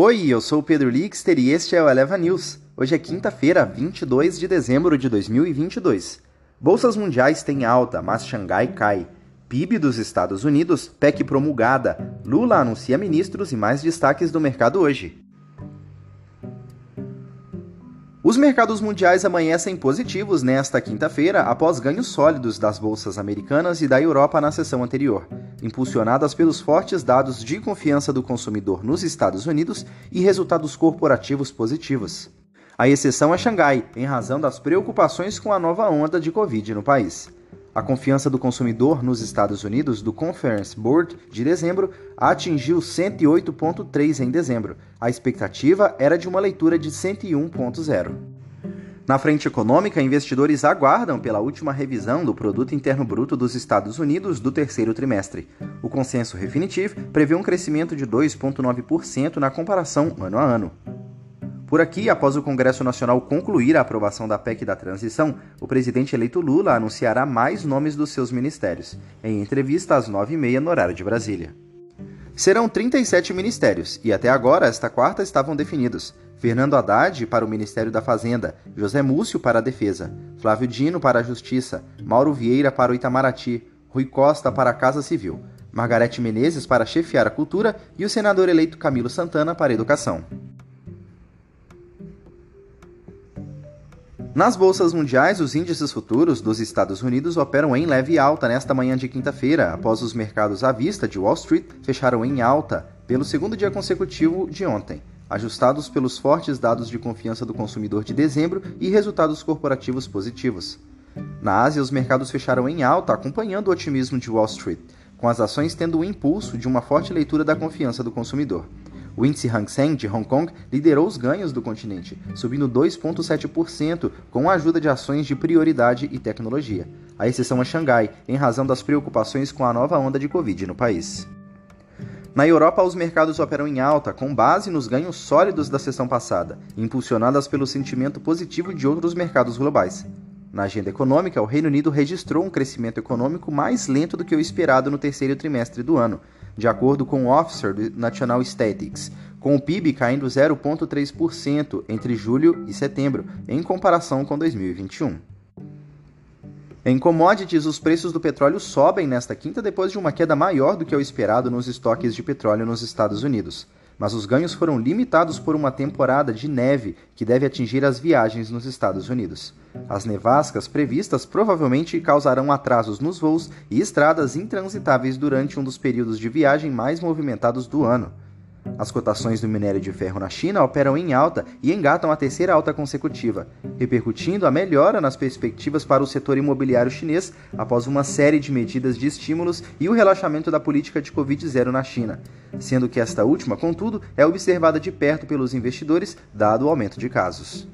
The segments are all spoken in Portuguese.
Oi, eu sou o Pedro Lixter e este é o Eleva News. Hoje é quinta-feira, 22 de dezembro de 2022. Bolsas mundiais têm alta, mas Xangai cai. PIB dos Estados Unidos, PEC promulgada. Lula anuncia ministros e mais destaques do mercado hoje. Os mercados mundiais amanhecem positivos nesta quinta-feira após ganhos sólidos das bolsas americanas e da Europa na sessão anterior, impulsionadas pelos fortes dados de confiança do consumidor nos Estados Unidos e resultados corporativos positivos. A exceção é Xangai, em razão das preocupações com a nova onda de Covid no país. A confiança do consumidor nos Estados Unidos do Conference Board de dezembro atingiu 108,3 em dezembro. A expectativa era de uma leitura de 101,0. Na frente econômica, investidores aguardam pela última revisão do Produto Interno Bruto dos Estados Unidos do terceiro trimestre. O consenso definitivo prevê um crescimento de 2,9% na comparação ano a ano. Por aqui, após o Congresso Nacional concluir a aprovação da PEC da transição, o presidente eleito Lula anunciará mais nomes dos seus ministérios, em entrevista às 9h30 no horário de Brasília. Serão 37 ministérios, e até agora, esta quarta, estavam definidos. Fernando Haddad para o Ministério da Fazenda, José Múcio para a Defesa, Flávio Dino para a Justiça, Mauro Vieira para o Itamaraty, Rui Costa para a Casa Civil, Margarete Menezes para chefiar a Cultura e o senador eleito Camilo Santana para a Educação. Nas bolsas mundiais, os índices futuros dos Estados Unidos operam em leve alta nesta manhã de quinta-feira, após os mercados à vista de Wall Street fecharam em alta pelo segundo dia consecutivo de ontem, ajustados pelos fortes dados de confiança do consumidor de dezembro e resultados corporativos positivos. Na Ásia, os mercados fecharam em alta, acompanhando o otimismo de Wall Street, com as ações tendo o impulso de uma forte leitura da confiança do consumidor. O índice Hang Seng de Hong Kong liderou os ganhos do continente, subindo 2,7%, com a ajuda de ações de prioridade e tecnologia. A exceção é Xangai, em razão das preocupações com a nova onda de Covid no país. Na Europa, os mercados operam em alta, com base nos ganhos sólidos da sessão passada, impulsionadas pelo sentimento positivo de outros mercados globais. Na agenda econômica, o Reino Unido registrou um crescimento econômico mais lento do que o esperado no terceiro trimestre do ano, de acordo com o Officer do National Statistics, com o PIB caindo 0,3% entre julho e setembro, em comparação com 2021. Em commodities, os preços do petróleo sobem nesta quinta depois de uma queda maior do que o esperado nos estoques de petróleo nos Estados Unidos. Mas os ganhos foram limitados por uma temporada de neve que deve atingir as viagens nos Estados Unidos. As nevascas previstas provavelmente causarão atrasos nos voos e estradas intransitáveis durante um dos períodos de viagem mais movimentados do ano. As cotações do minério de ferro na China operam em alta e engatam a terceira alta consecutiva, repercutindo a melhora nas perspectivas para o setor imobiliário chinês após uma série de medidas de estímulos e o relaxamento da política de Covid-0 na China, sendo que esta última, contudo, é observada de perto pelos investidores, dado o aumento de casos.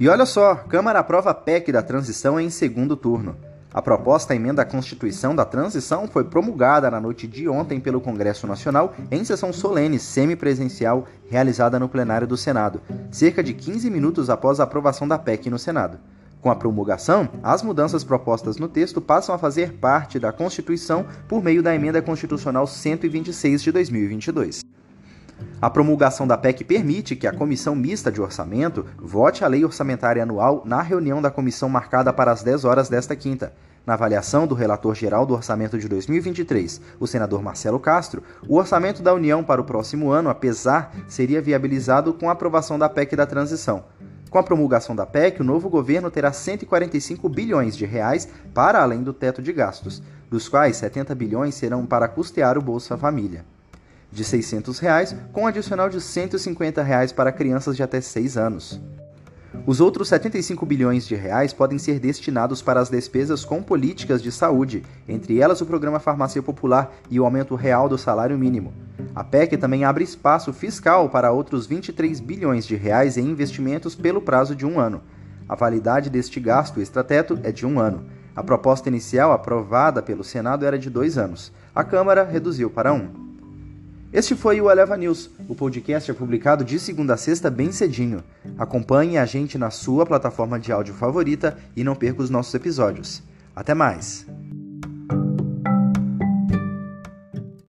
E olha só, Câmara aprova a PEC da transição em segundo turno. A proposta emenda à Constituição da Transição foi promulgada na noite de ontem pelo Congresso Nacional em sessão solene semipresencial realizada no plenário do Senado, cerca de 15 minutos após a aprovação da PEC no Senado. Com a promulgação, as mudanças propostas no texto passam a fazer parte da Constituição por meio da Emenda Constitucional 126 de 2022. A promulgação da PEC permite que a Comissão Mista de Orçamento vote a lei orçamentária anual na reunião da comissão marcada para as 10 horas desta quinta. Na avaliação do relator geral do orçamento de 2023, o senador Marcelo Castro, o orçamento da União para o próximo ano, apesar, seria viabilizado com a aprovação da PEC da transição. Com a promulgação da PEC, o novo governo terá 145 bilhões de reais para além do teto de gastos, dos quais 70 bilhões serão para custear o Bolsa Família de 600 reais, com um adicional de 150 reais para crianças de até 6 anos. Os outros 75 bilhões de reais podem ser destinados para as despesas com políticas de saúde, entre elas o programa Farmácia Popular e o aumento real do salário mínimo. A PEC também abre espaço fiscal para outros 23 bilhões de reais em investimentos pelo prazo de um ano. A validade deste gasto extrateto é de um ano. A proposta inicial aprovada pelo Senado era de dois anos. A Câmara reduziu para um. Este foi o Eleva News. O podcast é publicado de segunda a sexta bem cedinho. Acompanhe a gente na sua plataforma de áudio favorita e não perca os nossos episódios. Até mais!